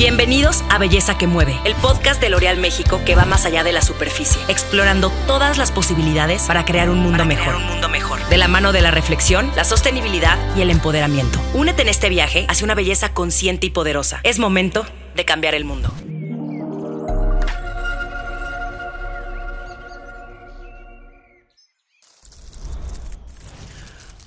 Bienvenidos a Belleza que Mueve, el podcast de L'Oreal México que va más allá de la superficie, explorando todas las posibilidades para crear un mundo mejor. un mundo mejor. De la mano de la reflexión, la sostenibilidad y el empoderamiento. Únete en este viaje hacia una belleza consciente y poderosa. Es momento de cambiar el mundo.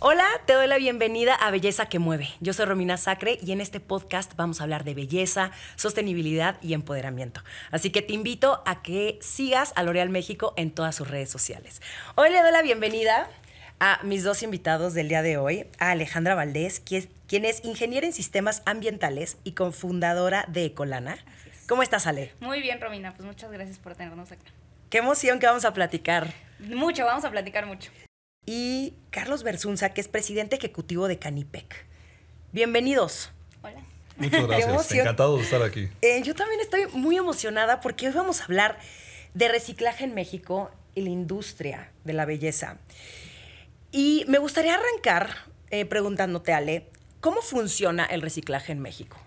Hola, te doy la bienvenida a Belleza que Mueve. Yo soy Romina Sacre y en este podcast vamos a hablar de belleza, sostenibilidad y empoderamiento. Así que te invito a que sigas a L'Oreal México en todas sus redes sociales. Hoy le doy la bienvenida a mis dos invitados del día de hoy, a Alejandra Valdés, quien es ingeniera en sistemas ambientales y cofundadora de Ecolana. ¿Cómo estás, Ale? Muy bien, Romina. Pues muchas gracias por tenernos acá. Qué emoción que vamos a platicar. Mucho, vamos a platicar mucho y Carlos Bersunza, que es presidente ejecutivo de Canipec. Bienvenidos. Hola. Muchas gracias. Encantado de estar aquí. Eh, yo también estoy muy emocionada porque hoy vamos a hablar de reciclaje en México y la industria de la belleza. Y me gustaría arrancar eh, preguntándote, Ale, ¿cómo funciona el reciclaje en México?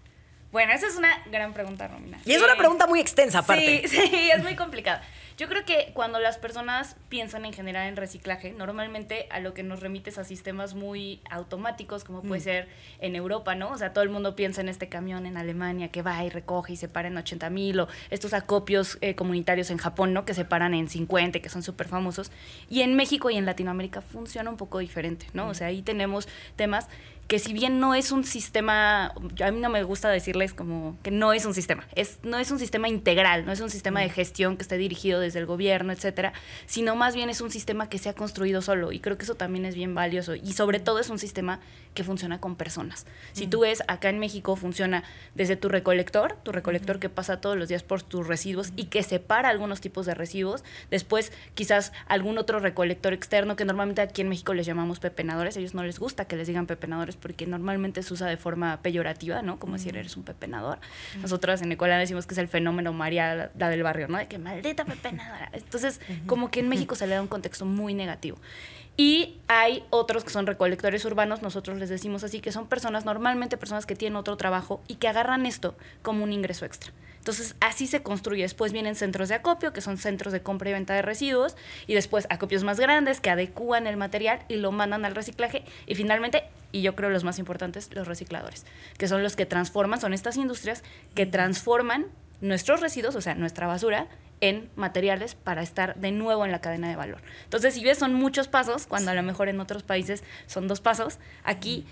Bueno, esa es una gran pregunta, Romina. Y es una pregunta muy extensa, aparte. Sí, sí, es muy complicada. Yo creo que cuando las personas piensan en general en reciclaje, normalmente a lo que nos remite es a sistemas muy automáticos, como puede mm. ser en Europa, ¿no? O sea, todo el mundo piensa en este camión en Alemania que va y recoge y se para en 80 mil, o estos acopios eh, comunitarios en Japón, ¿no? Que se paran en 50, que son súper famosos. Y en México y en Latinoamérica funciona un poco diferente, ¿no? O mm. sea, ahí tenemos temas que si bien no es un sistema, a mí no me gusta decirles como que no es un sistema, es, no es un sistema integral, no es un sistema de gestión que esté dirigido desde el gobierno, etcétera, sino más bien es un sistema que se ha construido solo y creo que eso también es bien valioso y sobre todo es un sistema que funciona con personas. Si tú ves, acá en México funciona desde tu recolector, tu recolector que pasa todos los días por tus residuos y que separa algunos tipos de residuos, después quizás algún otro recolector externo que normalmente aquí en México les llamamos pepenadores, a ellos no les gusta que les digan pepenadores porque normalmente se usa de forma peyorativa, ¿no? Como decir, eres un pepenador. Nosotros en Ecolana decimos que es el fenómeno María, la del barrio, ¿no? De que maldita pepenadora. Entonces, como que en México se le da un contexto muy negativo. Y hay otros que son recolectores urbanos, nosotros les decimos así, que son personas, normalmente personas que tienen otro trabajo y que agarran esto como un ingreso extra. Entonces, así se construye. Después vienen centros de acopio, que son centros de compra y venta de residuos, y después acopios más grandes que adecúan el material y lo mandan al reciclaje. Y finalmente, y yo creo los más importantes, los recicladores, que son los que transforman, son estas industrias que transforman nuestros residuos, o sea, nuestra basura, en materiales para estar de nuevo en la cadena de valor. Entonces, si ves, son muchos pasos, cuando a lo mejor en otros países son dos pasos, aquí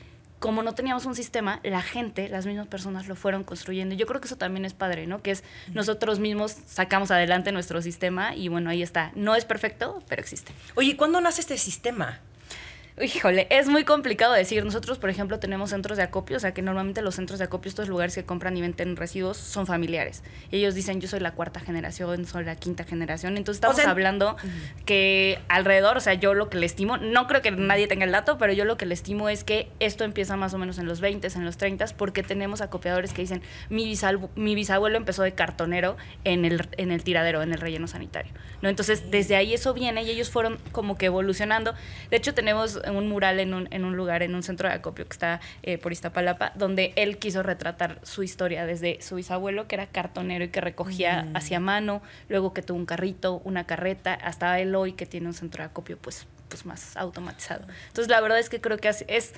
como no teníamos un sistema, la gente, las mismas personas lo fueron construyendo. Yo creo que eso también es padre, ¿no? Que es nosotros mismos sacamos adelante nuestro sistema y bueno, ahí está. No es perfecto, pero existe. Oye, ¿cuándo nace este sistema? Híjole, es muy complicado decir. Nosotros, por ejemplo, tenemos centros de acopio, o sea que normalmente los centros de acopio, estos lugares que compran y venden residuos, son familiares. Ellos dicen, yo soy la cuarta generación, soy la quinta generación. Entonces estamos hablando que alrededor, o sea, yo lo que le estimo, no creo que nadie tenga el dato, pero yo lo que le estimo es que esto empieza más o menos en los 20, en los 30, porque tenemos acopiadores que dicen, mi, mi bisabuelo empezó de cartonero en el, en el tiradero, en el relleno sanitario. ¿no? Entonces, desde ahí eso viene y ellos fueron como que evolucionando. De hecho, tenemos un mural en un, en un lugar, en un centro de acopio que está eh, por Iztapalapa, donde él quiso retratar su historia desde su bisabuelo, que era cartonero y que recogía mm. hacia mano, luego que tuvo un carrito, una carreta, hasta él hoy que tiene un centro de acopio pues, pues más automatizado. Entonces, la verdad es que creo que es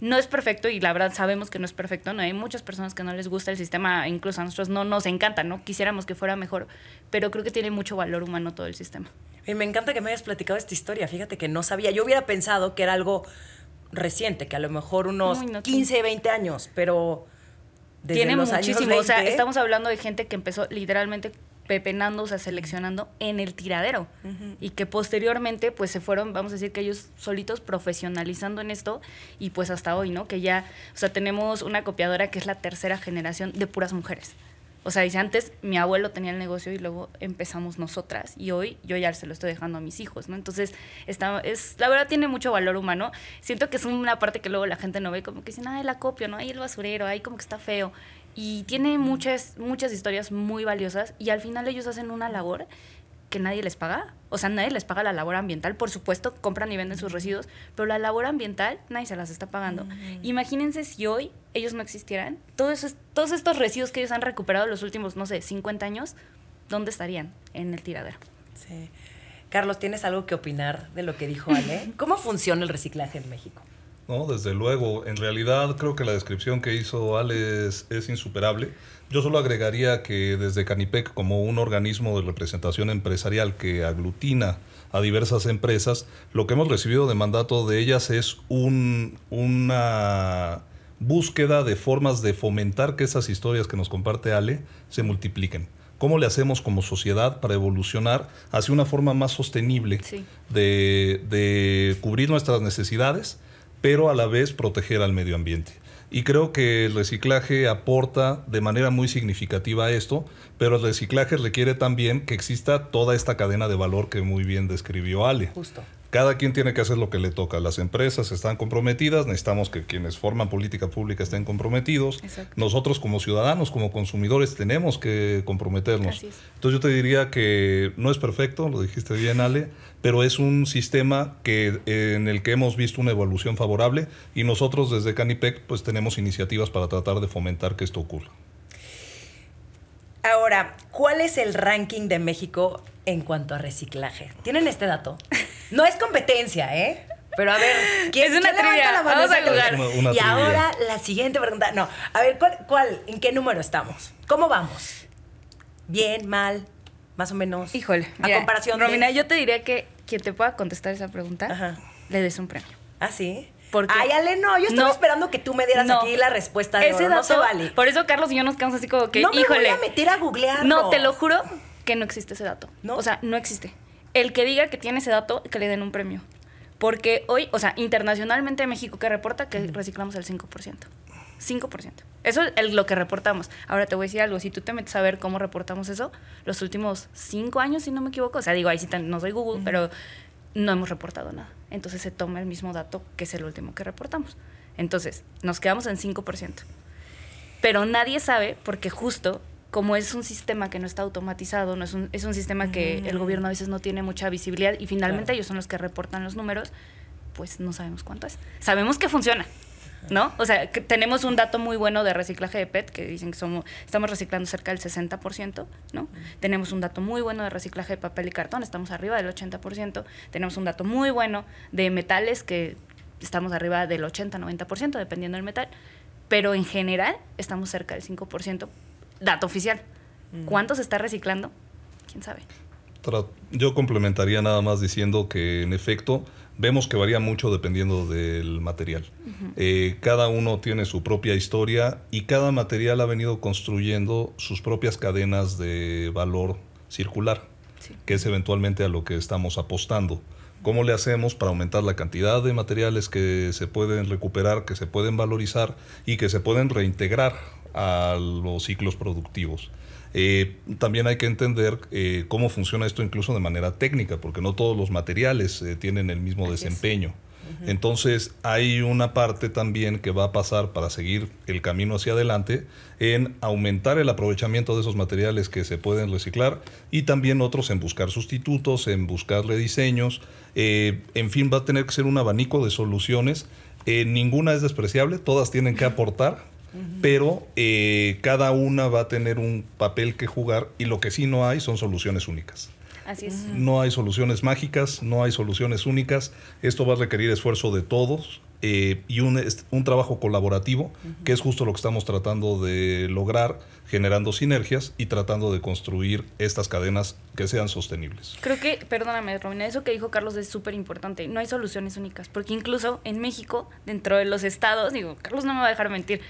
no es perfecto y la verdad sabemos que no es perfecto, no hay muchas personas que no les gusta el sistema, incluso a nosotros no nos encanta, ¿no? Quisiéramos que fuera mejor, pero creo que tiene mucho valor humano todo el sistema. Y me encanta que me hayas platicado esta historia, fíjate que no sabía, yo hubiera pensado que era algo reciente, que a lo mejor unos 15, 20 años, pero desde tiene muchísimo, o sea, estamos hablando de gente que empezó literalmente pepenando, o sea, seleccionando en el tiradero. Y que posteriormente, pues se fueron, vamos a decir que ellos solitos profesionalizando en esto y pues hasta hoy, ¿no? Que ya, o sea, tenemos una copiadora que es la tercera generación de puras mujeres. O sea, dice, antes mi abuelo tenía el negocio y luego empezamos nosotras y hoy yo ya se lo estoy dejando a mis hijos, ¿no? Entonces, está, es, la verdad tiene mucho valor humano. Siento que es una parte que luego la gente no ve, como que dicen, ay, el acopio, ¿no? Ahí el basurero, ahí como que está feo. Y tiene muchas, muchas historias muy valiosas y al final ellos hacen una labor que nadie les paga. O sea, nadie les paga la labor ambiental. Por supuesto, compran y venden sus residuos, pero la labor ambiental nadie se las está pagando. Imagínense si hoy ellos no existieran, todos, todos estos residuos que ellos han recuperado los últimos, no sé, 50 años, ¿dónde estarían? En el tiradero. Sí. Carlos, ¿tienes algo que opinar de lo que dijo Ale? ¿Cómo funciona el reciclaje en México? No, desde luego. En realidad creo que la descripción que hizo Ale es, insuperable. Yo solo agregaría que desde Canipec, como un organismo de representación empresarial que aglutina a diversas empresas, lo que hemos recibido de mandato de ellas es un, una búsqueda de formas de fomentar que esas historias que nos comparte Ale se multipliquen. ¿Cómo le hacemos como sociedad para evolucionar hacia una forma más sostenible de, de cubrir nuestras necesidades? Pero a la vez proteger al medio ambiente. Y creo que el reciclaje aporta de manera muy significativa a esto, pero el reciclaje requiere también que exista toda esta cadena de valor que muy bien describió Ale. Justo cada quien tiene que hacer lo que le toca. Las empresas están comprometidas, necesitamos que quienes forman política pública estén comprometidos. Nosotros como ciudadanos, como consumidores, tenemos que comprometernos. Entonces yo te diría que no es perfecto, lo dijiste bien Ale, pero es un sistema que, en el que hemos visto una evolución favorable y nosotros desde Canipec pues tenemos iniciativas para tratar de fomentar que esto ocurra. Ahora, ¿cuál es el ranking de México en cuanto a reciclaje? ¿Tienen este dato? No es competencia, ¿eh? Pero a ver, ¿quién es una trivia? Vamos a jugar. y ahora la siguiente pregunta. No, a ver, ¿cuál, en qué número estamos? ¿Cómo vamos? ¿Bien, mal, más o menos? Híjole. A comparación Romina, yo te diría que quien te pueda contestar esa pregunta, le des un premio. ¿Ah, sí? Porque Ay, Ale, no, yo estaba esperando que tú me dieras aquí la respuesta de Ese no se vale. Por eso Carlos y yo nos quedamos así como que, no me voy a meter a googlearlo. No, te lo juro que no existe ese dato. ¿No? O sea, no existe. El que diga que tiene ese dato, que le den un premio. Porque hoy, o sea, internacionalmente México que reporta que reciclamos el 5%. 5%. Eso es lo que reportamos. Ahora te voy a decir algo, si tú te metes a ver cómo reportamos eso, los últimos cinco años, si no me equivoco, o sea, digo, ahí sí no soy Google, pero no hemos reportado nada. Entonces se toma el mismo dato que es el último que reportamos. Entonces, nos quedamos en 5%. Pero nadie sabe, porque justo como es un sistema que no está automatizado, no es un, es un sistema que el gobierno a veces no tiene mucha visibilidad y finalmente ellos son los que reportan los números, pues no sabemos cuánto es. Sabemos que funciona, ¿no? O sea, tenemos un dato muy bueno de reciclaje de PET, que dicen que somos, estamos reciclando cerca del 60%, ¿no? Tenemos un dato muy bueno de reciclaje de papel y cartón, estamos arriba del 80%. Tenemos un dato muy bueno de metales, que estamos arriba del 80-90%, dependiendo del metal. Pero en general estamos cerca del 5%, dato oficial. ¿Cuánto se está reciclando? ¿Quién sabe? Yo complementaría nada más diciendo que en efecto vemos que varía mucho dependiendo del material. Eh, cada uno tiene su propia historia y cada material ha venido construyendo sus propias cadenas de valor circular, que es eventualmente a lo que estamos apostando. ¿Cómo le hacemos para aumentar la cantidad de materiales que se pueden recuperar, que se pueden valorizar y que se pueden reintegrar a los ciclos productivos? Eh, también hay que entender eh, cómo funciona esto incluso de manera técnica, porque no todos los materiales eh, tienen el mismo desempeño. Entonces hay una parte también que va a pasar para seguir el camino hacia adelante en aumentar el aprovechamiento de esos materiales que se pueden reciclar y también otros en buscar sustitutos, en buscar rediseños. en fin, va a tener que ser un abanico de soluciones. ninguna es despreciable, todas tienen que aportar pero eh, cada una va a tener un papel que jugar y lo que sí no hay son soluciones únicas. Así es. No hay soluciones mágicas, no hay soluciones únicas. Esto va a requerir esfuerzo de todos eh, y un, un, trabajo colaborativo, que es justo lo que estamos tratando de lograr, generando sinergias y tratando de construir estas cadenas que sean sostenibles. Creo que, perdóname, Romina, eso que dijo Carlos es súper importante. No hay soluciones únicas, porque incluso en México, dentro de los estados, digo, Carlos no me va a dejar mentir,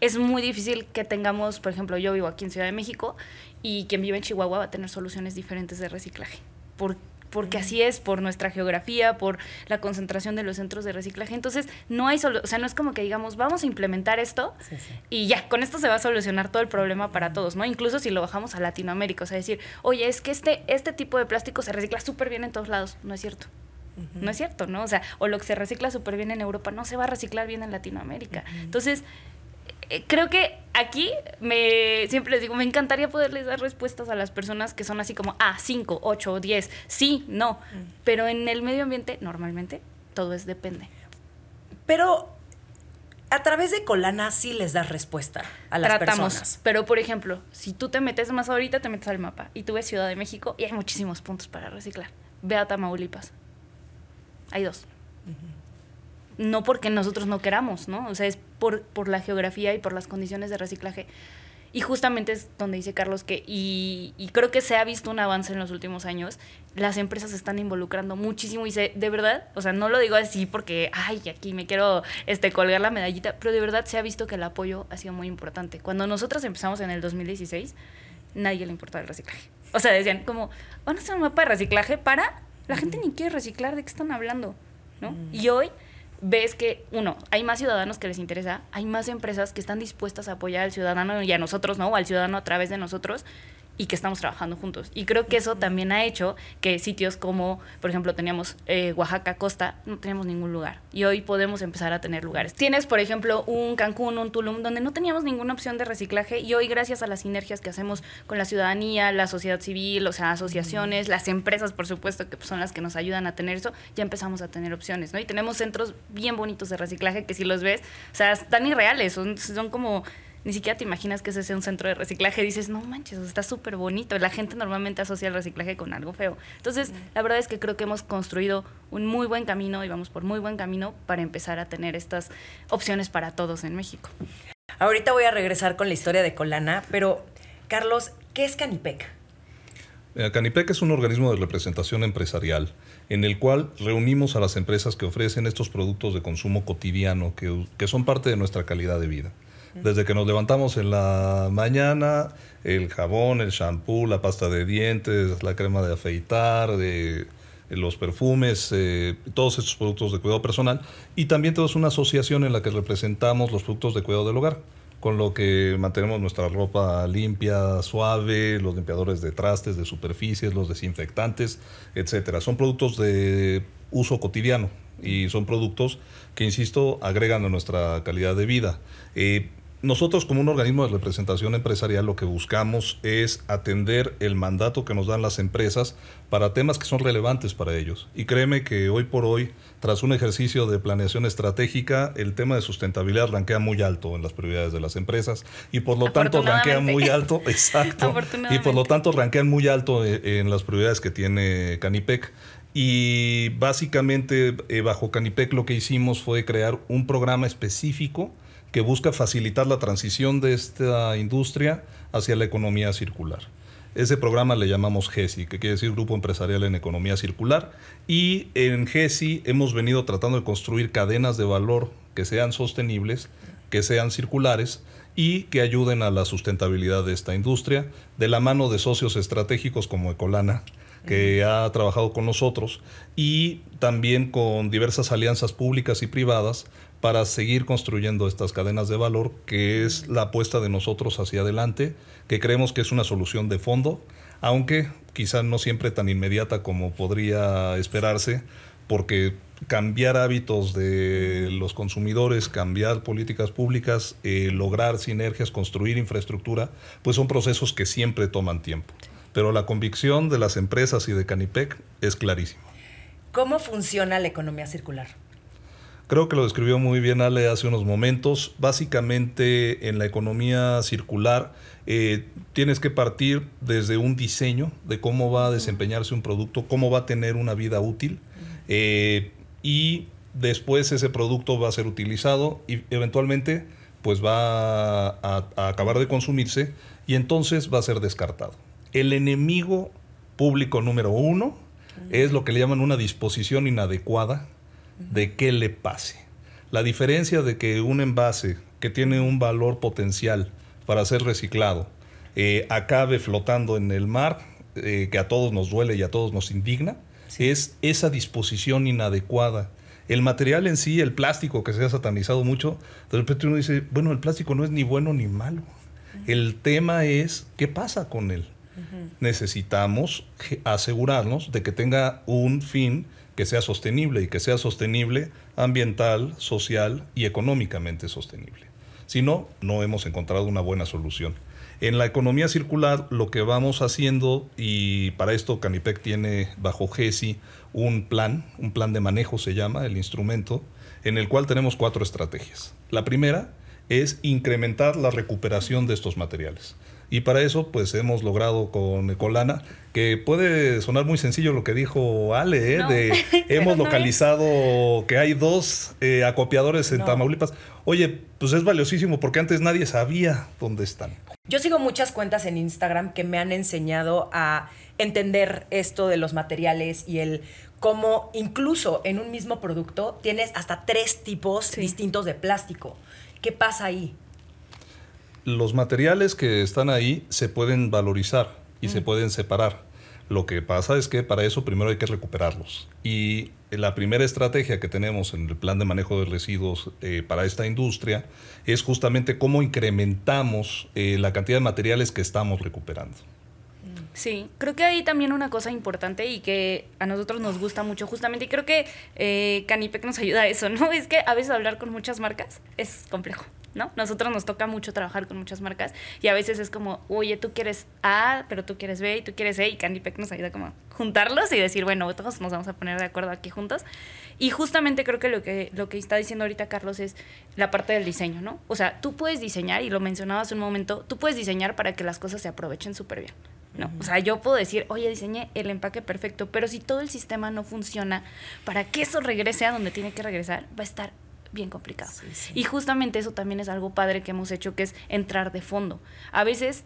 es muy difícil que tengamos, por ejemplo, yo vivo aquí en Ciudad de México y quien vive en Chihuahua va a tener soluciones diferentes de reciclaje. Por, porque así es, por nuestra geografía, por la concentración de los centros de reciclaje. Entonces, no hay solo, o sea, no es como que digamos, vamos a implementar esto y ya, con esto se va a solucionar todo el problema para todos, ¿no? Incluso si lo bajamos a Latinoamérica, o sea, decir, oye, es que este, este tipo de plástico se recicla súper bien en todos lados, no es cierto. No es cierto, ¿no? O sea, o lo que se recicla súper bien en Europa no se va a reciclar bien en Latinoamérica. Entonces, creo que aquí me siempre les digo, me encantaría poderles dar respuestas a las personas que son así como, ah, 5, 8, 10, sí, no. Mm. Pero en el medio ambiente, normalmente, todo es depende. Pero a través de Colana sí les das respuesta a las Tratamos, personas. Pero, por ejemplo, si tú te metes más ahorita, te metes al mapa y tú ves Ciudad de México y hay muchísimos puntos para reciclar. Ve a Tamaulipas. Hay dos no porque nosotros no queramos, ¿no? O sea, es por, por la geografía y por las condiciones de reciclaje. Y justamente es donde dice Carlos que, y, creo que se ha visto un avance en los últimos años, las empresas se están involucrando muchísimo y se, de verdad, o sea, no lo digo así porque, ay, aquí me quiero este, colgar la medallita, pero de verdad se ha visto que el apoyo ha sido muy importante. Cuando nosotros empezamos en el 2016, nadie le importaba el reciclaje. O sea, decían como, van a hacer un mapa de reciclaje para... La gente ni quiere reciclar, ¿de qué están hablando? ¿no? Y hoy ves que, uno, hay más ciudadanos que les interesa, hay más empresas que están dispuestas a apoyar al ciudadano y a nosotros, ¿no? O al ciudadano a través de nosotros y que estamos trabajando juntos. Y creo que eso también ha hecho que sitios como, por ejemplo, teníamos eh, Oaxaca Costa, no teníamos ningún lugar. Y hoy podemos empezar a tener lugares. Tienes, por ejemplo, un Cancún, un Tulum, donde no teníamos ninguna opción de reciclaje y hoy gracias a las sinergias que hacemos con la ciudadanía, la sociedad civil, o sea, asociaciones, las empresas, por supuesto, que son las que nos ayudan a tener eso, ya empezamos a tener opciones, ¿no? Y tenemos centros bien bonitos de reciclaje que si los ves, o sea, están irreales, son, son como ni siquiera te imaginas que ese sea un centro de reciclaje. Dices, no manches, está súper bonito. La gente normalmente asocia el reciclaje con algo feo. Entonces, la verdad es que creo que hemos construido un muy buen camino y vamos por muy buen camino para empezar a tener estas opciones para todos en México. Ahorita voy a regresar con la historia de Colana, pero Carlos, ¿qué es Canipec? Eh, Canipec es un organismo de representación empresarial en el cual reunimos a las empresas que ofrecen estos productos de consumo cotidiano que, que son parte de nuestra calidad de vida. Desde que nos levantamos en la mañana, el jabón, el shampoo, la pasta de dientes, la crema de afeitar, de, los perfumes, eh, todos estos productos de cuidado personal. Y también tenemos una asociación en la que representamos los productos de cuidado del hogar, con lo que mantenemos nuestra ropa limpia, suave, los limpiadores de trastes, de superficies, los desinfectantes, etcétera. Son productos de uso cotidiano y son productos que, insisto, agregan a nuestra calidad de vida. Eh, nosotros como un organismo de representación empresarial lo que buscamos es atender el mandato que nos dan las empresas para temas que son relevantes para ellos. Y créeme que hoy por hoy, tras un ejercicio de planeación estratégica, el tema de sustentabilidad rankea muy alto en las prioridades de las empresas y por lo tanto rankea muy alto, exacto, y por lo tanto ranquean muy alto eh, en las prioridades que tiene Canipec. Y básicamente eh, bajo Canipec lo que hicimos fue crear un programa específico que busca facilitar la transición de esta industria hacia la economía circular. Ese programa le llamamos GESI, que quiere decir Grupo Empresarial en Economía Circular. Y en GESI hemos venido tratando de construir cadenas de valor que sean sostenibles, que sean circulares y que ayuden a la sustentabilidad de esta industria, de la mano de socios estratégicos como Ecolana, que ha trabajado con nosotros, y también con diversas alianzas públicas y privadas para seguir construyendo estas cadenas de valor, que es la apuesta de nosotros hacia adelante, que creemos que es una solución de fondo, aunque quizá no siempre tan inmediata como podría esperarse, porque cambiar hábitos de los consumidores, cambiar políticas públicas, eh, lograr sinergias, construir infraestructura, pues son procesos que siempre toman tiempo. Pero la convicción de las empresas y de Canipec es clarísima. ¿Cómo funciona la economía circular? Creo que lo describió muy bien Ale hace unos momentos. Básicamente en la economía circular eh, tienes que partir desde un diseño de cómo va a desempeñarse un producto, cómo va a tener una vida útil eh, y después ese producto va a ser utilizado y eventualmente pues va a, a acabar de consumirse y entonces va a ser descartado. El enemigo público número uno es lo que le llaman una disposición inadecuada de qué le pase. La diferencia de que un envase que tiene un valor potencial para ser reciclado eh, acabe flotando en el mar, eh, que a todos nos duele y a todos nos indigna, es esa disposición inadecuada. El material en sí, el plástico que se ha satanizado mucho, de repente uno dice, bueno, el plástico no es ni bueno ni malo. El tema es qué pasa con él. Necesitamos asegurarnos de que tenga un fin que sea sostenible y que sea sostenible ambiental, social y económicamente sostenible. Si no, no hemos encontrado una buena solución. En la economía circular lo que vamos haciendo, y para esto Canipec tiene bajo GESI un plan, un plan de manejo se llama el instrumento, en el cual tenemos cuatro estrategias. La primera es incrementar la recuperación de estos materiales. Y para eso, pues hemos logrado con Ecolana, que puede sonar muy sencillo lo que dijo Ale, ¿eh? de hemos localizado que hay dos eh, acopiadores en Tamaulipas. Oye, pues es valiosísimo porque antes nadie sabía dónde están. Yo sigo muchas cuentas en Instagram que me han enseñado a entender esto de los materiales y el cómo incluso en un mismo producto tienes hasta tres tipos distintos de plástico. ¿Qué pasa ahí? Los materiales que están ahí se pueden valorizar y se mm. pueden separar. Lo que pasa es que para eso primero hay que recuperarlos. Y la primera estrategia que tenemos en el plan de manejo de residuos eh, para esta industria es justamente cómo incrementamos eh, la cantidad de materiales que estamos recuperando. Sí, creo que hay también una cosa importante y que a nosotros nos gusta mucho justamente, y creo que eh, Canipec nos ayuda a eso, ¿no? Es que a veces hablar con muchas marcas es complejo, ¿no? Nosotros nos toca mucho trabajar con muchas marcas y a veces es como, oye, tú quieres A, pero tú quieres B y tú quieres E y Canipec nos ayuda como a juntarlos y decir, bueno, todos nos vamos a poner de acuerdo aquí juntos. Y justamente creo que lo que, lo que está diciendo ahorita Carlos es la parte del diseño, ¿no? O sea, tú puedes diseñar, y lo mencionabas un momento, tú puedes diseñar para que las cosas se aprovechen súper bien. ¿no? O sea, yo puedo decir, oye, diseñé el empaque perfecto, pero si todo el sistema no funciona, para que eso regrese a donde tiene que regresar, va a estar bien complicado. Y justamente eso también es algo padre que hemos hecho, que es entrar de fondo. A veces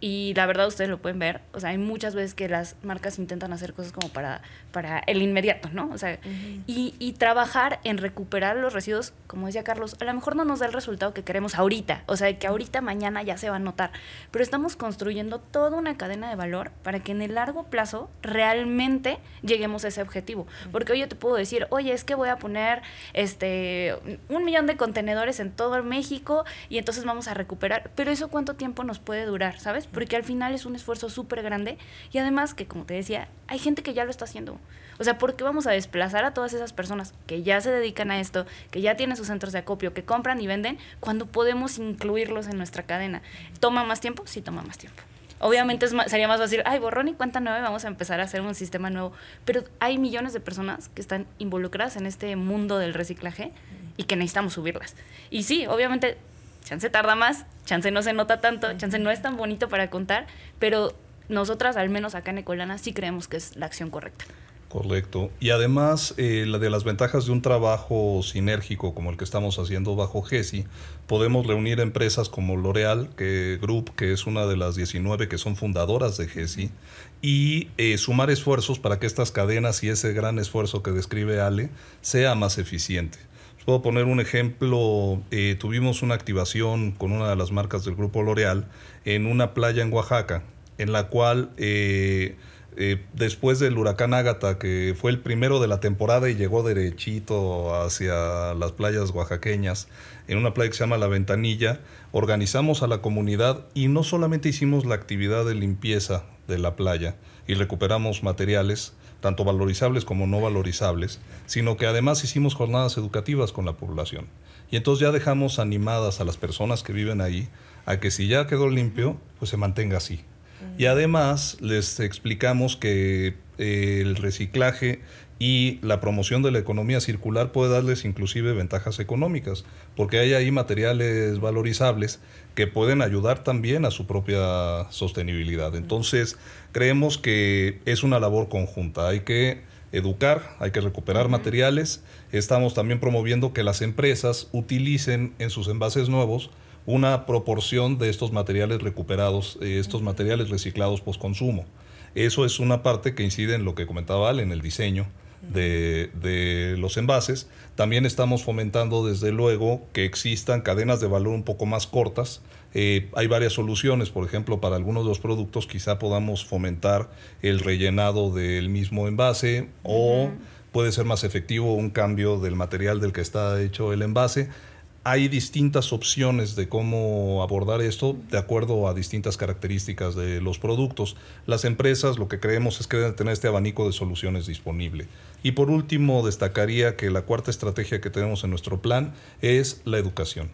y la verdad ustedes lo pueden ver, o sea, hay muchas veces que las marcas intentan hacer cosas como para, para el inmediato, ¿no? O sea, y, y, trabajar en recuperar los residuos, como decía Carlos, a lo mejor no nos da el resultado que queremos ahorita, o sea, que ahorita, mañana ya se va a notar, pero estamos construyendo toda una cadena de valor para que en el largo plazo realmente lleguemos a ese objetivo. Porque hoy yo te puedo decir, oye, es que voy a poner este un millón de contenedores en todo México y entonces vamos a recuperar, pero eso cuánto tiempo nos puede durar, ¿sabes? Porque al final es un esfuerzo súper grande y además que, como te decía, hay gente que ya lo está haciendo. O sea, ¿por qué vamos a desplazar a todas esas personas que ya se dedican a esto, que ya tienen sus centros de acopio, que compran y venden, cuando podemos incluirlos en nuestra cadena? ¿Toma más tiempo? Sí, toma más tiempo. Obviamente sería más fácil, ay, borrón y cuenta nueve, vamos a empezar a hacer un sistema nuevo. Pero hay millones de personas que están involucradas en este mundo del reciclaje y que necesitamos subirlas. Y sí, obviamente chance tarda más, chance no se nota tanto, chance no es tan bonito para contar, pero nosotras, al menos acá en Ecolana, sí creemos que es la acción correcta. Correcto. Y además, eh, la de las ventajas de un trabajo sinérgico como el que estamos haciendo bajo GESI, podemos reunir empresas como L'Oreal que, Group, que es una de las 19 que son fundadoras de GESI, y eh, sumar esfuerzos para que estas cadenas y ese gran esfuerzo que describe Ale sea más eficiente. Puedo poner un ejemplo, eh, tuvimos una activación con una de las marcas del grupo L'Oreal en una playa en Oaxaca, en la cual eh, eh, después del huracán Ágata, que fue el primero de la temporada y llegó derechito hacia las playas oaxaqueñas, en una playa que se llama La Ventanilla, organizamos a la comunidad y no solamente hicimos la actividad de limpieza de la playa y recuperamos materiales, tanto valorizables como no valorizables, sino que además hicimos jornadas educativas con la población. Y entonces ya dejamos animadas a las personas que viven ahí a que si ya quedó limpio, pues se mantenga así. Y además les explicamos que eh, el reciclaje y la promoción de la economía circular puede darles inclusive ventajas económicas, porque hay ahí materiales valorizables que pueden ayudar también a su propia sostenibilidad. Entonces, creemos que es una labor conjunta, hay que educar, hay que recuperar materiales, estamos también promoviendo que las empresas utilicen en sus envases nuevos una proporción de estos materiales recuperados, eh, estos materiales reciclados post consumo. Eso es una parte que incide en lo que comentaba Al, en el diseño de, los envases. También estamos fomentando, desde luego, que existan cadenas de valor un poco más cortas. Eh, hay varias soluciones, por ejemplo, para algunos de los productos quizá podamos fomentar el rellenado del mismo envase o puede ser más efectivo un cambio del material del que está hecho el envase hay distintas opciones de cómo abordar esto de acuerdo a distintas características de los productos. Las empresas lo que creemos es que deben tener este abanico de soluciones disponible. Y por último, destacaría que la cuarta estrategia que tenemos en nuestro plan es la educación.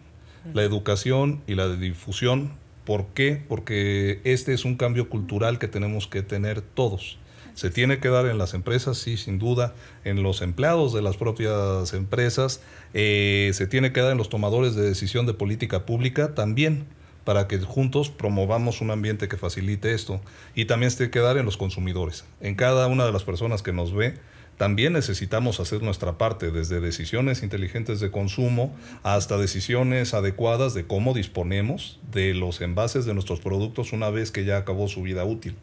la educación y la difusión. ¿Por qué? Porque este es un cambio cultural que tenemos que tener todos. Se tiene que dar en las empresas, sí, sin duda, en los empleados de las propias empresas, eh, se tiene que dar en los tomadores de decisión de política pública también para que juntos promovamos un ambiente que facilite esto. Y también se tiene que dar en los consumidores, en cada una de las personas que nos ve. También necesitamos hacer nuestra parte, desde decisiones inteligentes de consumo hasta decisiones adecuadas de cómo disponemos de los envases de nuestros productos una vez que ya acabó su vida útil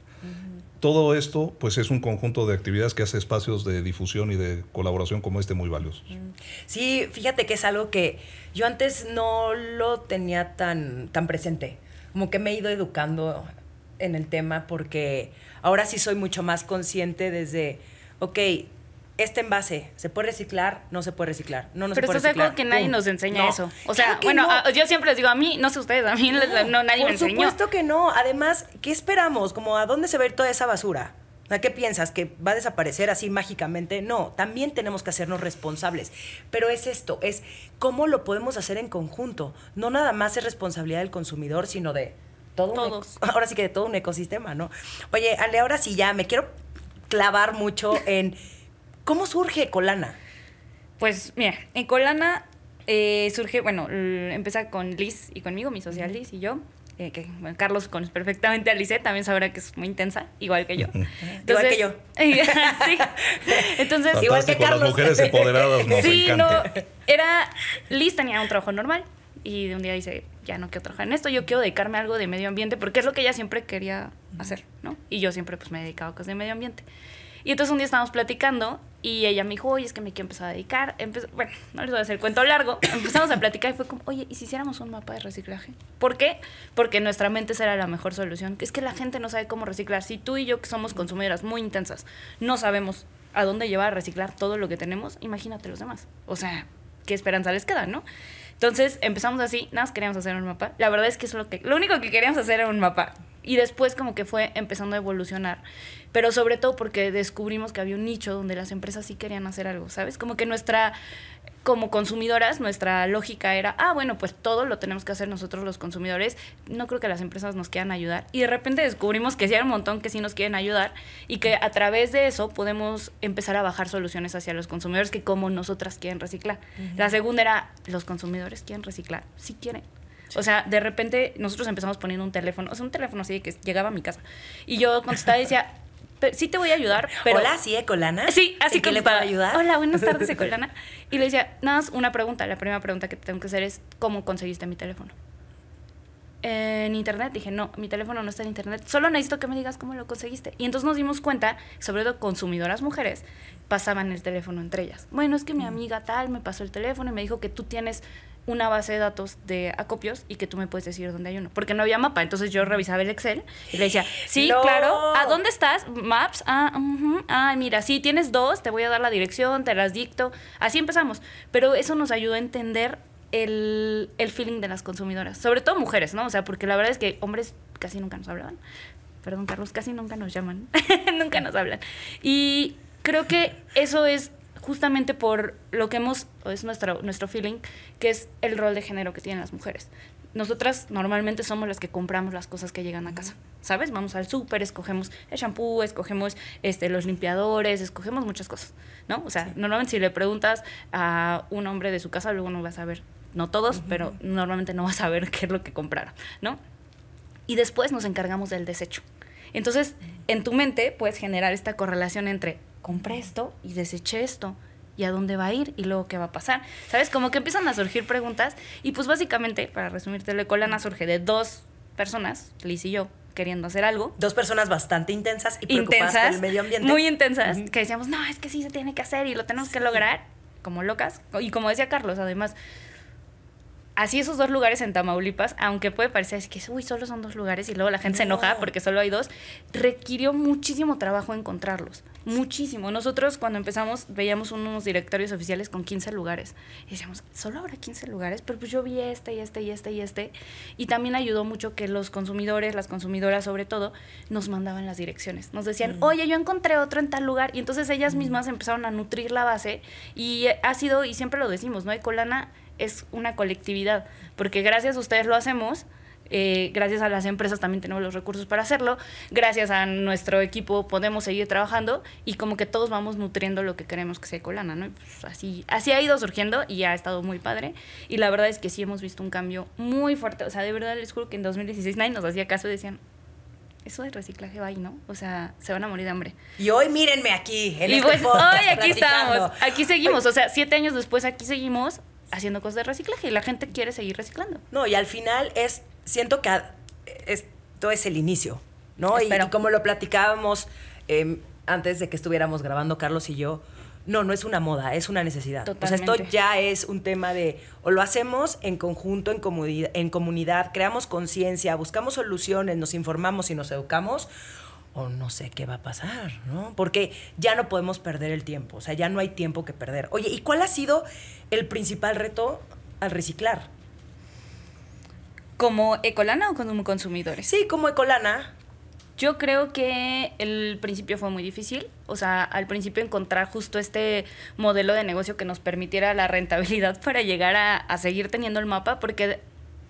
todo esto pues es un conjunto de actividades que hace espacios de difusión y de colaboración como este muy valiosos. Mm. Sí, fíjate que es algo que yo antes no lo tenía tan, tan presente, como que me he ido educando en el tema porque ahora sí soy mucho más consciente desde, ok, este envase, ¿se puede reciclar? No se puede reciclar. No, no Pero se puede reciclar. Pero que nadie nos enseña eso. O sea, bueno, yo siempre les digo, a mí, no sé ustedes, a mí no, nadie me enseñó. Por supuesto que no. Además, ¿qué esperamos? Como, ¿a dónde se ve toda esa basura? O ¿qué piensas? ¿Que va a desaparecer así mágicamente? No, también tenemos que hacernos responsables. Pero es esto, es cómo lo podemos hacer en conjunto. No nada más es responsabilidad del consumidor, sino de todo Todos. ahora sí que de todo un ecosistema, ¿no? Oye, Ale, ahora sí ya me quiero clavar mucho en ¿Cómo surge Colana? Pues mira, en Colana eh, surge, bueno, empieza con Liz y conmigo, mi socia Liz y yo. Eh, que Carlos conoce perfectamente a Liz, también sabrá que es muy intensa, igual que yo. igual que yo. sí. Entonces, igual que Carlos. Las mujeres empoderadas nos sí, no, era Liz tenía un trabajo normal y de un día dice, ya no quiero trabajar en esto, yo quiero dedicarme a algo de medio ambiente porque es lo que ella siempre quería hacer, ¿no? Y yo siempre pues me he dedicado a cosas de medio ambiente. Y entonces un día estábamos platicando y ella me dijo, oye, es que me quiero empezar a dedicar. bueno, no les voy a hacer el cuento largo. Empezamos a platicar y fue como, oye, ¿y si hiciéramos un mapa de reciclaje? ¿Por qué? Porque nuestra mente será la mejor solución. Es que la gente no sabe cómo reciclar. Si tú y yo, que somos consumidoras muy intensas, no sabemos a dónde llevar a reciclar todo lo que tenemos, imagínate los demás. O sea, qué esperanza les queda, ¿no? Entonces empezamos así, nada más queríamos hacer un mapa. La verdad es que es lo que lo único que queríamos hacer era un mapa. Y después como que fue empezando a evolucionar pero sobre todo porque descubrimos que había un nicho donde las empresas sí querían hacer algo, ¿sabes? Como que nuestra, como consumidoras, nuestra lógica era, ah, bueno, pues todo lo tenemos que hacer nosotros los consumidores, no creo que las empresas nos quieran ayudar. Y de repente descubrimos que sí hay un montón que sí nos quieren ayudar y que a través de eso podemos empezar a bajar soluciones hacia los consumidores que como nosotras quieren reciclar. La segunda era, los consumidores quieren reciclar, sí quieren. O sea, de repente nosotros empezamos poniendo un teléfono, o sea, un teléfono así que llegaba a mi casa. Y yo contestaba y decía, sí te voy a ayudar, pero... Hola, sí, Ecolana. Sí, así que le puedo ayudar? Hola, buenas tardes, Ecolana. Y le decía, nada más una pregunta. La primera pregunta que tengo que hacer es, ¿cómo conseguiste mi teléfono? En internet, dije, no, mi teléfono no está en internet, solo necesito que me digas cómo lo conseguiste. Y entonces nos dimos cuenta, sobre todo consumidoras mujeres, pasaban el teléfono entre ellas. Bueno, es que mi amiga tal me pasó el teléfono y me dijo que tú tienes una base de datos de acopios y que tú me puedes decir dónde hay uno. Porque no había mapa. Entonces yo revisaba el Excel y le decía, sí, claro, ¿a dónde estás? Maps, ah, ah, mira, sí, tienes dos, te voy a dar la dirección, te las dicto. Así empezamos. Pero eso nos ayudó a entender el, el feeling de las consumidoras. Sobre todo mujeres, ¿no? O sea, porque la verdad es que hombres casi nunca nos hablaban. Perdón, Carlos, casi nunca nos llaman. nunca nos hablan. Y creo que eso es justamente por lo que hemos, es nuestro, nuestro feeling, que es el rol de género que tienen las mujeres. Nosotras normalmente somos las que compramos las cosas que llegan a casa, ¿sabes? Vamos al súper, escogemos el shampoo, escogemos este, los limpiadores, escogemos muchas cosas, ¿no? O sea, normalmente si le preguntas a un hombre de su casa, luego no vas a ver, no todos, pero normalmente no vas a ver qué es lo que compraron, ¿no? Y después nos encargamos del desecho. Entonces, en tu mente puedes generar esta correlación entre compré esto y deseché esto. ¿Y a dónde va a ir? ¿Y luego qué va a pasar? ¿Sabes? Como que empiezan a surgir preguntas. Y pues básicamente, para resumirte, la colana surge de dos personas, Liz y yo, queriendo hacer algo. Dos personas bastante intensas y preocupadas por el medio ambiente. Muy intensas, que decíamos, no, es que sí se tiene que hacer y lo tenemos que lograr, como locas. Y como decía Carlos, además, así esos dos lugares en Tamaulipas, aunque puede parecer que uy, solo son dos lugares y luego la gente se enoja porque solo hay dos, requirió muchísimo trabajo encontrarlos, muchísimo. Nosotros cuando empezamos veíamos unos directorios oficiales con 15 lugares y decíamos, solo habrá 15 lugares, pero pues yo vi este y este y este y este y también ayudó mucho que los consumidores, las consumidoras sobre todo, nos mandaban las direcciones. Nos decían, mm. oye, yo encontré otro en tal lugar y entonces ellas mm. mismas empezaron a nutrir la base y ha sido, y siempre lo decimos, ¿no? Ecolana es una colectividad, porque gracias a ustedes lo hacemos. Eh, gracias a las empresas también tenemos los recursos para hacerlo. Gracias a nuestro equipo podemos seguir trabajando y como que todos vamos nutriendo lo que queremos que sea Ecolana, ¿no? Pues así, así ha ido surgiendo y ha estado muy padre. Y la verdad es que sí hemos visto un cambio muy fuerte. O sea, de verdad les juro que en 2016 nadie nos hacía caso y decían, eso de reciclaje va ahí, ¿no? O sea, se van a morir de hambre. Y hoy mírenme aquí, en y este pues podcast, hoy aquí platicando. estamos, aquí seguimos. O sea, siete años después aquí seguimos haciendo cosas de reciclaje y la gente quiere seguir reciclando. No, y al final es, siento que a- esto es el inicio, ¿no? Y, como lo platicábamos eh, antes de que estuviéramos grabando Carlos y yo, no, no es una moda, es una necesidad. O sea, esto Totalmente. ya es un tema de, o lo hacemos en conjunto, en comunidad, en comunidad creamos conciencia, buscamos soluciones, nos informamos y nos educamos, o no sé qué va a pasar, ¿no? Porque ya no podemos perder el tiempo, o sea, ya no hay tiempo que perder. Oye, ¿y cuál ha sido el principal reto al reciclar? ¿Como Ecolana o como consumidores? Sí, como Ecolana, Yo creo que el principio fue muy difícil. O sea, al principio encontrar justo este modelo de negocio que nos permitiera la rentabilidad para llegar a, a seguir teniendo el mapa, porque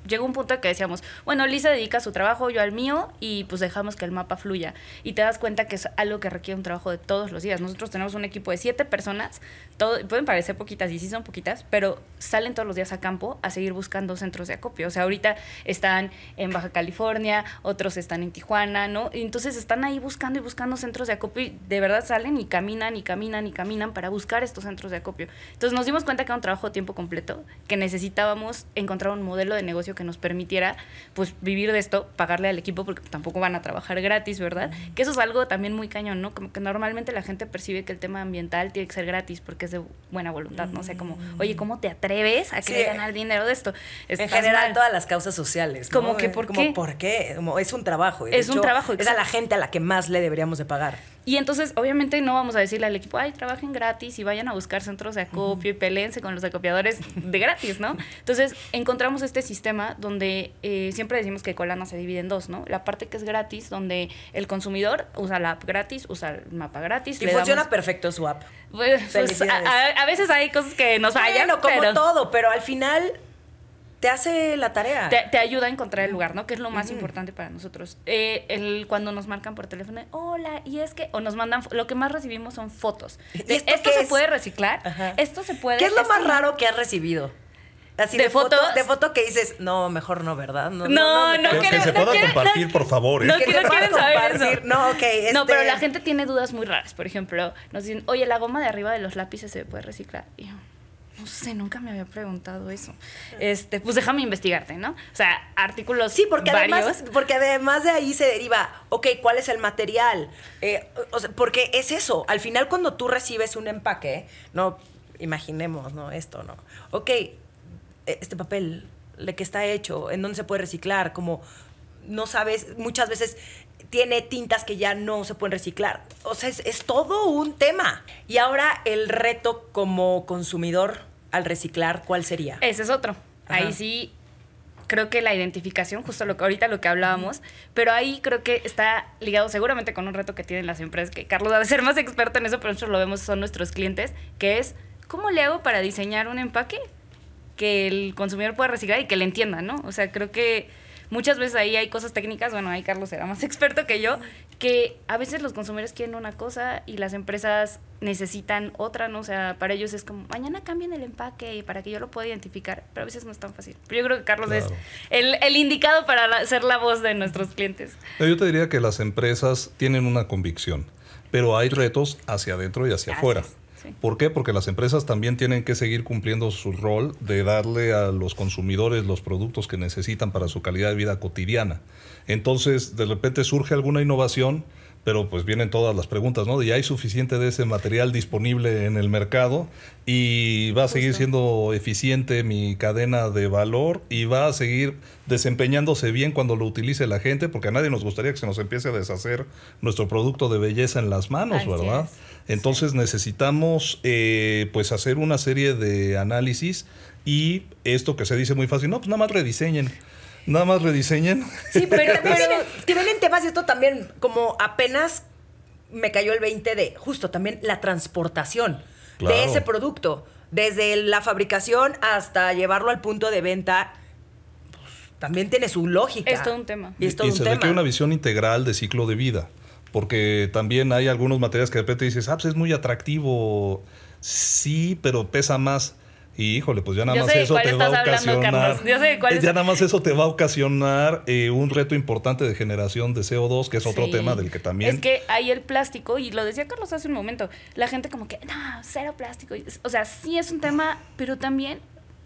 llegó un punto que decíamos, bueno, Lisa dedica su trabajo, yo al mío, y pues dejamos que el mapa fluya. Y te das cuenta que es algo que requiere un trabajo de todos los días. Nosotros tenemos un equipo de siete personas, todo, pueden parecer poquitas y sí son poquitas, pero salen todos los días a campo a seguir buscando centros de acopio. O sea, ahorita están en Baja California, otros están en Tijuana, ¿no? Y entonces están ahí buscando y buscando centros de acopio y de verdad salen y caminan y caminan y caminan para buscar estos centros de acopio. Entonces nos dimos cuenta que era un trabajo a tiempo completo, que necesitábamos encontrar un modelo de negocio que nos permitiera pues vivir de esto, pagarle al equipo porque tampoco van a trabajar gratis, ¿verdad? Que eso es algo también muy cañón, ¿no? Como que normalmente la gente percibe que el tema ambiental tiene que ser gratis porque es de buena voluntad, ¿no? O sea, como, oye, ¿cómo te atreves a Sí. querer ganar dinero de esto? en general mal. todas las causas sociales. ¿no? Como que, ¿por Como, qué? ¿por qué? Como, es un trabajo. Es un trabajo, Es a la gente a la que más le deberíamos de pagar. Y entonces, obviamente, no vamos a decirle al equipo, ay, trabajen gratis y vayan a buscar centros de acopio y peleense con los acopiadores de gratis, ¿no? Entonces, encontramos este sistema donde eh, siempre decimos que Colana se divide en dos, ¿no? La parte que es gratis, donde el consumidor usa la app gratis, usa el mapa gratis. Y le funciona damos- perfecto su app. Pues, pues, a, a- a veces hay cosas que nos fallan, Bueno, como pero todo, pero al final te hace la tarea. te, te ayuda a encontrar el lugar, ¿no? Que es lo más importante para nosotros. Eh, el, cuando nos marcan por teléfono, hola, y es que, o nos mandan, lo que más recibimos son fotos. ¿Y De, esto se es? puede reciclar, Ajá. esto se puede... ¿Qué es lo esto más no. raro que has recibido? Así de, ¿De foto, fotos? de foto que dices, no, mejor no, ¿verdad? No, me no, Que, parece. que quiero- se no pueda compartir, no- por favor. ¿eh? no Que pueda quiero saber eso. No, ok. No, este- pero la gente tiene dudas muy raras. Por ejemplo, nos dicen, oye, la goma de arriba de los lápices se puede reciclar. Y yo, no sé, nunca me había preguntado eso. Este, pues déjame investigarte, ¿no? O sea, artículos Sí, porque varios. además, porque además de ahí se deriva, ok, ¿cuál es el material? Eh, o sea, porque es eso, al final cuando tú recibes un empaque, no, imaginemos, ¿no? Esto, ¿no? Ok, eh, este papel, ¿de qué está hecho? ¿En dónde se puede reciclar? Como no sabes, muchas veces tiene tintas que ya no se pueden reciclar. O sea, es, es todo un tema. Y ahora el reto como consumidor al reciclar, ¿cuál sería? Ese es otro. Ajá. Ahí sí creo que la identificación, justo lo que ahorita lo que hablábamos, pero ahí creo que está ligado seguramente con un reto que tienen las empresas, que Carlos ha de ser más experto en eso, pero nosotros lo vemos, son nuestros clientes, que es, ¿cómo le hago para diseñar un empaque que el consumidor pueda reciclar y que le entienda, ¿no? O sea, creo que muchas veces ahí hay cosas técnicas, bueno, ahí Carlos será más experto que yo, que a veces los consumidores quieren una cosa y las empresas necesitan otra, ¿no? O sea, para ellos es como, mañana cambien el empaque y para que yo lo pueda identificar, pero a veces no es tan fácil. Pero yo creo que Carlos Claro. es el, el indicado para la- ser la voz de nuestros clientes. No, Yo te diría que las empresas tienen una convicción, pero hay retos hacia adentro y hacia Así afuera. ¿Por qué? Porque las empresas también tienen que seguir cumpliendo su rol de darle a los consumidores los productos que necesitan para su calidad de vida cotidiana. Entonces, de repente surge alguna innovación, pero pues vienen todas las preguntas, ¿no? Ya hay suficiente de ese material disponible en el mercado y va a seguir siendo eficiente mi cadena de valor y va a seguir desempeñándose bien cuando lo utilice la gente, porque a nadie nos gustaría que se nos empiece a deshacer nuestro producto de belleza en las manos, Así ¿verdad? es. Entonces necesitamos eh, pues hacer una serie de análisis y esto que se dice muy fácil, no, pues nada más rediseñen, nada más rediseñen. Sí, pero también tienen, tienen temas y esto también, como apenas me cayó el 20 de justo también la transportación Claro. de ese producto. desde la fabricación hasta llevarlo al punto de venta, pues, también tiene su lógica. Es todo un tema. Y, es todo y un se tema. requiere una visión integral de ciclo de vida. Porque también hay algunos materiales que de repente dices, ah, pues es muy atractivo. Sí, pero pesa más. Y híjole, pues ya nada Yo más eso te va a hablando, ocasionar. Carlos. Yo sé de cuál eh, es- Ya nada más eso te va a ocasionar eh, un reto importante de generación de CO2, que es otro Sí. tema del que también. Es que hay el plástico, y lo decía Carlos hace un momento, la gente como que, no, cero plástico. O sea, sí es un tema, pero también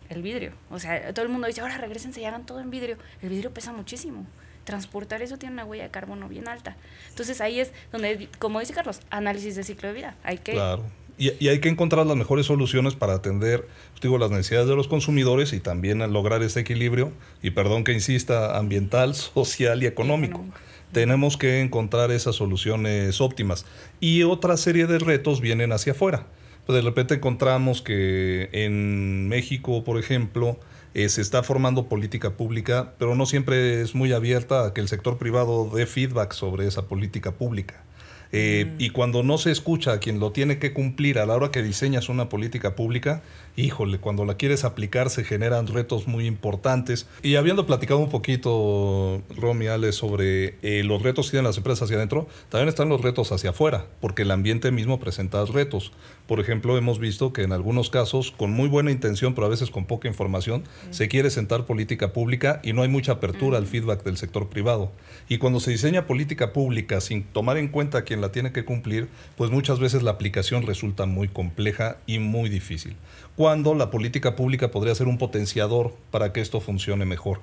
el vidrio. O sea, todo el mundo dice, ahora regresense y hagan todo en vidrio. El vidrio pesa muchísimo. Transportar eso tiene una huella de carbono bien alta. Entonces ahí es donde, como dice Carlos, análisis de ciclo de vida. Hay que... Claro. Y, y hay que encontrar las mejores soluciones para atender, pues, digo, las necesidades de los consumidores y también lograr ese equilibrio, y perdón que insista, ambiental, social y económico. económico. Tenemos que encontrar esas soluciones óptimas. Y otra serie de retos vienen hacia afuera. Pues de repente encontramos que en México, por ejemplo, eh, se está formando política pública, pero no siempre es muy abierta a que el sector privado dé feedback sobre esa política pública. Eh, Y cuando no se escucha a quien lo tiene que cumplir a la hora que diseñas una política pública, híjole, cuando la quieres aplicar se generan retos muy importantes. Y habiendo platicado un poquito, Romy, Ale, sobre eh, los retos que tienen las empresas hacia adentro, también están los retos hacia afuera, porque el ambiente mismo presenta retos. Por ejemplo, hemos visto que en algunos casos, con muy buena intención, pero a veces con poca información, se quiere sentar política pública y no hay mucha apertura al feedback del sector privado. Y cuando se diseña política pública sin tomar en cuenta a quien la tiene que cumplir, pues muchas veces la aplicación resulta muy compleja y muy difícil. Cuando la política pública podría ser un potenciador para que esto funcione mejor.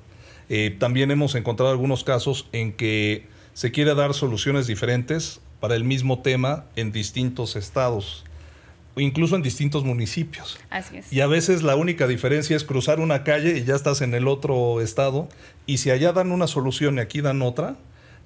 Eh, también hemos encontrado algunos casos en que se quiere dar soluciones diferentes para el mismo tema en distintos estados incluso en distintos municipios. Así es. Y a veces la única diferencia es cruzar una calle y ya estás en el otro estado. Y si allá dan una solución y aquí dan otra,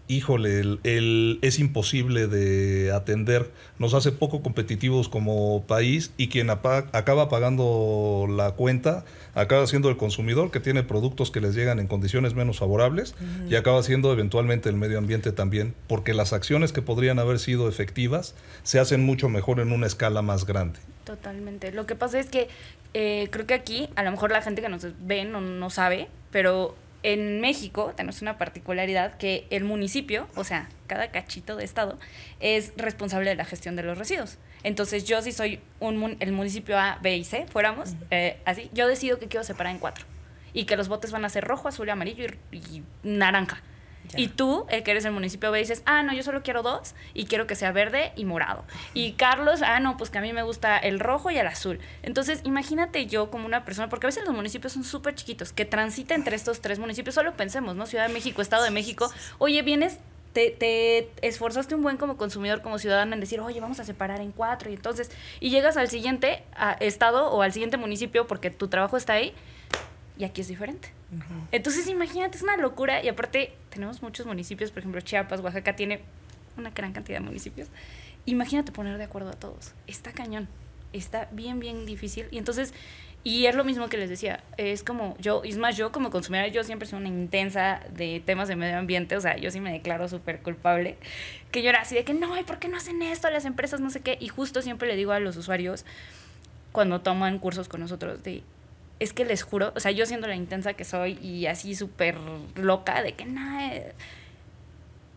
híjole, el, el- es imposible de atender. Nos hace poco competitivos como país y quien apa- acaba pagando la cuenta acaba siendo el consumidor que tiene productos que les llegan en condiciones menos favorables y acaba siendo eventualmente el medio ambiente también, porque las acciones que podrían haber sido efectivas se hacen mucho mejor en una escala más grande. Totalmente. Lo que pasa es que eh, creo que aquí, a lo mejor la gente que nos ve no, no sabe, pero en México tenemos una particularidad que el municipio, o sea, cada cachito de estado, es responsable de la gestión de los residuos. Entonces yo si soy un, mun- el municipio A, B y C, fuéramos, eh, así, yo decido que quiero separar en cuatro. Y que los botes van a ser rojo, azul, amarillo y, y naranja. Ya. Y tú, el que eres el municipio B, dices, ah, no, yo solo quiero dos y quiero que sea verde y morado. Y Carlos, ah, no, pues que a mí me gusta el rojo y el azul. Entonces, imagínate yo como una persona, porque a veces los municipios son súper chiquitos, que transita entre estos tres municipios. Solo pensemos, ¿no? Ciudad de México, Estado de México. Oye, vienes, te, te esforzaste un buen como consumidor, como ciudadano en decir, oye, vamos a separar en cuatro. Y entonces, y llegas al siguiente a- estado o al siguiente municipio porque tu trabajo está ahí y aquí es diferente. Entonces, imagínate, es una locura. Y aparte, tenemos muchos municipios, por ejemplo, Chiapas, Oaxaca tiene una gran cantidad de municipios. Imagínate poner de acuerdo a todos. Está cañón. Está bien, bien difícil. Y entonces, y es lo mismo que les decía, es como yo, y es más, yo como consumidora, yo siempre soy una intensa de temas de medio ambiente, o sea, yo sí me declaro súper culpable, que yo era así de que no, ¿y por qué no hacen esto las empresas, no sé qué? Y justo siempre le digo a los usuarios, cuando toman cursos con nosotros, de, es que les juro, o sea, yo siendo la intensa que soy y así súper loca de que nada,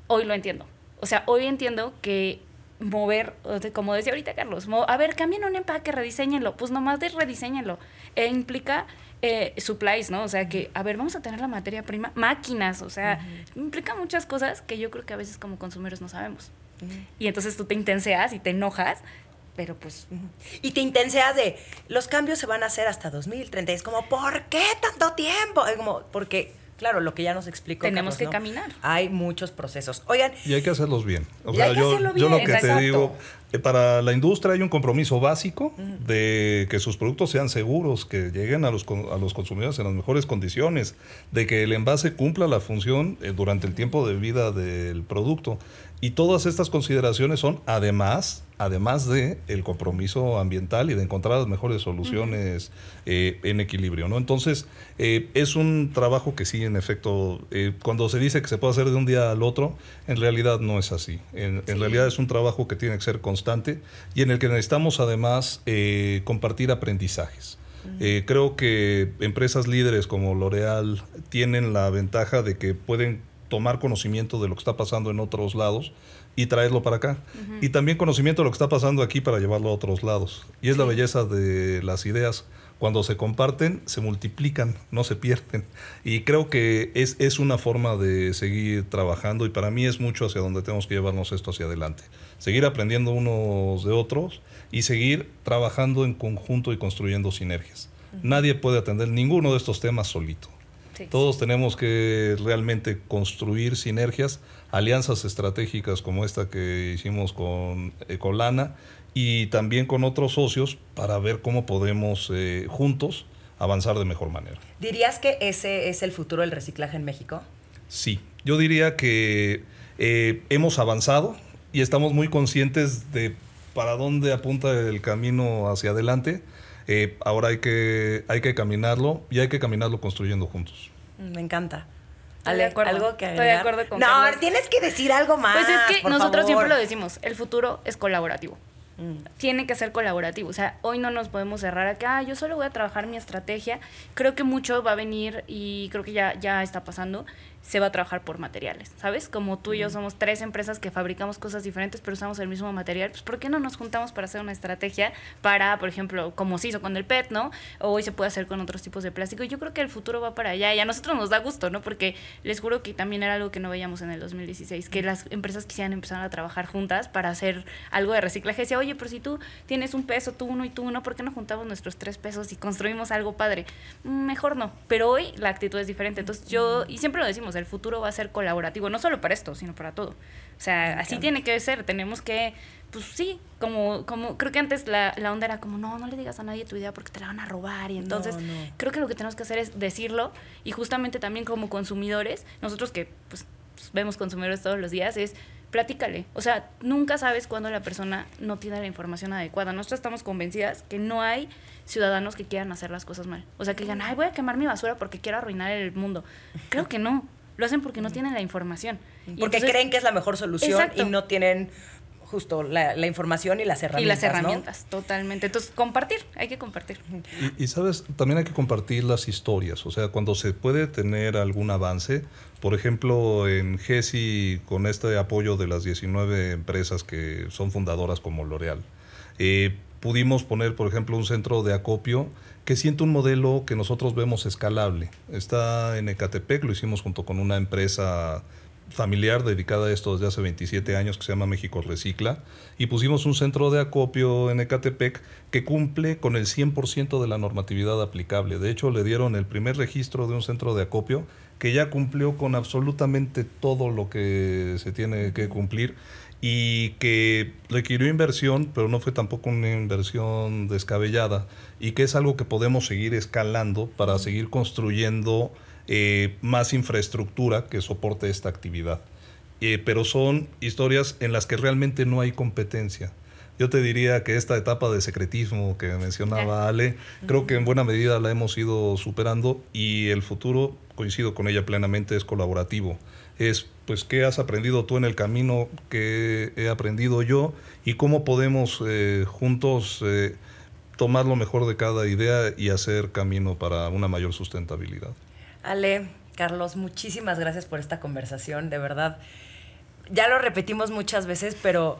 hoy lo entiendo. O sea, hoy entiendo que mover, como decía ahorita Carlos, a ver, cambien un empaque, rediseñenlo, pues nomás de rediseñenlo. E implica eh, supplies, ¿no? O sea, que, a ver, vamos a tener la materia prima, máquinas, o sea, implica muchas cosas que yo creo que a veces como consumidores no sabemos. Y entonces tú te intenseas y te enojas, pero pues Y te intenseas de, los cambios se van a hacer hasta 2030. Es como, ¿por qué tanto tiempo? Es como, porque, claro, lo que ya nos explicó. Tenemos Carlos, que ¿no? caminar. Hay muchos procesos. Oigan, Y hay que hacerlos bien. O Y sea, hay que yo, lo que exacto. te digo, para la industria hay un compromiso básico de que sus productos sean seguros, que lleguen a los, a los consumidores en las mejores condiciones, de que el envase cumpla la función eh, durante el tiempo de vida del producto. Y todas estas consideraciones son además, además de el compromiso ambiental y de encontrar las mejores soluciones eh, en equilibrio, ¿no? Entonces, eh, es un trabajo que sí, en efecto, eh, cuando se dice que se puede hacer de un día al otro, en realidad no es así. En, en realidad es un trabajo que tiene que ser constante y en el que necesitamos además eh, compartir aprendizajes. Eh, creo que empresas líderes como L'Oreal tienen la ventaja de que pueden tomar conocimiento de lo que está pasando en otros lados y traerlo para acá. Y también conocimiento de lo que está pasando aquí para llevarlo a otros lados. Y es la belleza de las ideas. Cuando se comparten, se multiplican, no se pierden. Y creo que es, es una forma de seguir trabajando y para mí es mucho hacia donde tenemos que llevarnos esto hacia adelante. Seguir aprendiendo unos de otros y seguir trabajando en conjunto y construyendo sinergias. Nadie puede atender ninguno de estos temas solito. Todos tenemos que realmente construir sinergias, alianzas estratégicas como esta que hicimos con Ecolana y también con otros socios para ver cómo podemos eh, juntos avanzar de mejor manera. ¿Dirías que ese es el futuro del reciclaje en México? Sí, yo diría que eh, hemos avanzado y estamos muy conscientes de para dónde apunta el camino hacia adelante. Eh, ahora hay que, hay que caminarlo y hay que caminarlo construyendo juntos. Me encanta. Ale, algo que Estoy de acuerdo con No, tienes que decir algo más. Pues es que nosotros siempre lo decimos, el futuro es colaborativo. Mm. Tiene que ser colaborativo. O sea, hoy no nos podemos cerrar acá, ah, yo solo voy a trabajar mi estrategia. Creo que mucho va a venir y creo que ya, ya está pasando se va a trabajar por materiales, ¿sabes? Como tú y yo somos tres empresas que fabricamos cosas diferentes pero usamos el mismo material, pues ¿por qué no nos juntamos para hacer una estrategia para, por ejemplo, como se hizo con el PET, ¿no? O hoy se puede hacer con otros tipos de plástico. Yo creo que el futuro va para allá y a nosotros nos da gusto, ¿no? Porque les juro que también era algo que no veíamos en el 2016, que las empresas quisieran empezar a trabajar juntas para hacer algo de reciclaje. Decía, oye, pero si tú tienes un peso, tú uno y tú uno, ¿por qué no juntamos nuestros tres pesos y construimos algo padre? Mm, mejor no. Pero hoy la actitud es diferente. Entonces yo, y siempre lo decimos, el futuro va a ser colaborativo, no solo para esto, sino para todo. O sea, así tiene que ser, tenemos que, pues sí, como, como creo que antes la, la, onda era como, no, no le digas a nadie tu idea porque te la van a robar. Y entonces creo que lo que tenemos que hacer es decirlo y justamente también como consumidores, nosotros que pues vemos consumidores todos los días, es platícale. O sea, nunca sabes cuándo la persona no tiene la información adecuada. Nosotros estamos convencidas que no hay ciudadanos que quieran hacer las cosas mal. O sea, que digan, ay, voy a quemar mi basura porque quiero arruinar el mundo. Creo que no. Lo hacen porque no tienen la información. Porque creen que es la mejor solución y no tienen justo la, información y las herramientas. Y las herramientas, totalmente. Entonces, compartir, hay que compartir. Y, sabes, también hay que compartir las historias. O sea, cuando se puede tener algún avance, por ejemplo, en GESI, con este apoyo de las 19 empresas que son fundadoras como L'Oreal, eh, pudimos poner, por ejemplo, un centro de acopio que siente un modelo que nosotros vemos escalable. Está en Ecatepec, lo hicimos junto con una empresa familiar dedicada a esto desde hace 27 años que se llama México Recicla y pusimos un centro de acopio en Ecatepec que cumple con el 100% de la normatividad aplicable. De hecho, le dieron el primer registro de un centro de acopio que ya cumplió con absolutamente todo lo que se tiene que cumplir y que requirió inversión, pero no fue tampoco una inversión descabellada y que es algo que podemos seguir escalando para seguir construyendo eh, más infraestructura que soporte esta actividad. Eh, pero son historias en las que realmente no hay competencia. Yo te diría que esta etapa de secretismo que mencionaba Ale, creo que en buena medida la hemos ido superando y el futuro, coincido con ella plenamente, es colaborativo. Es pues qué has aprendido tú en el camino que he aprendido yo y cómo podemos eh, juntos eh, tomar lo mejor de cada idea y hacer camino para una mayor sustentabilidad. Ale, Carlos, muchísimas gracias por esta conversación, de verdad. Ya lo repetimos muchas veces, pero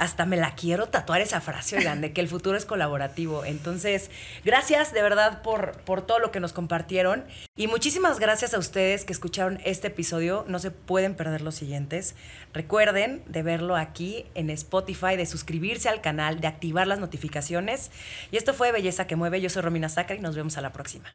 hasta me la quiero tatuar esa frase, oigan, de que el futuro es colaborativo. Entonces, gracias de verdad por, por todo lo que nos compartieron y muchísimas gracias a ustedes que escucharon este episodio. No se pueden perder los siguientes. Recuerden de verlo aquí en Spotify, de suscribirse al canal, de activar las notificaciones. Y esto fue Belleza que Mueve. Yo soy Romina Sacra y nos vemos a la próxima.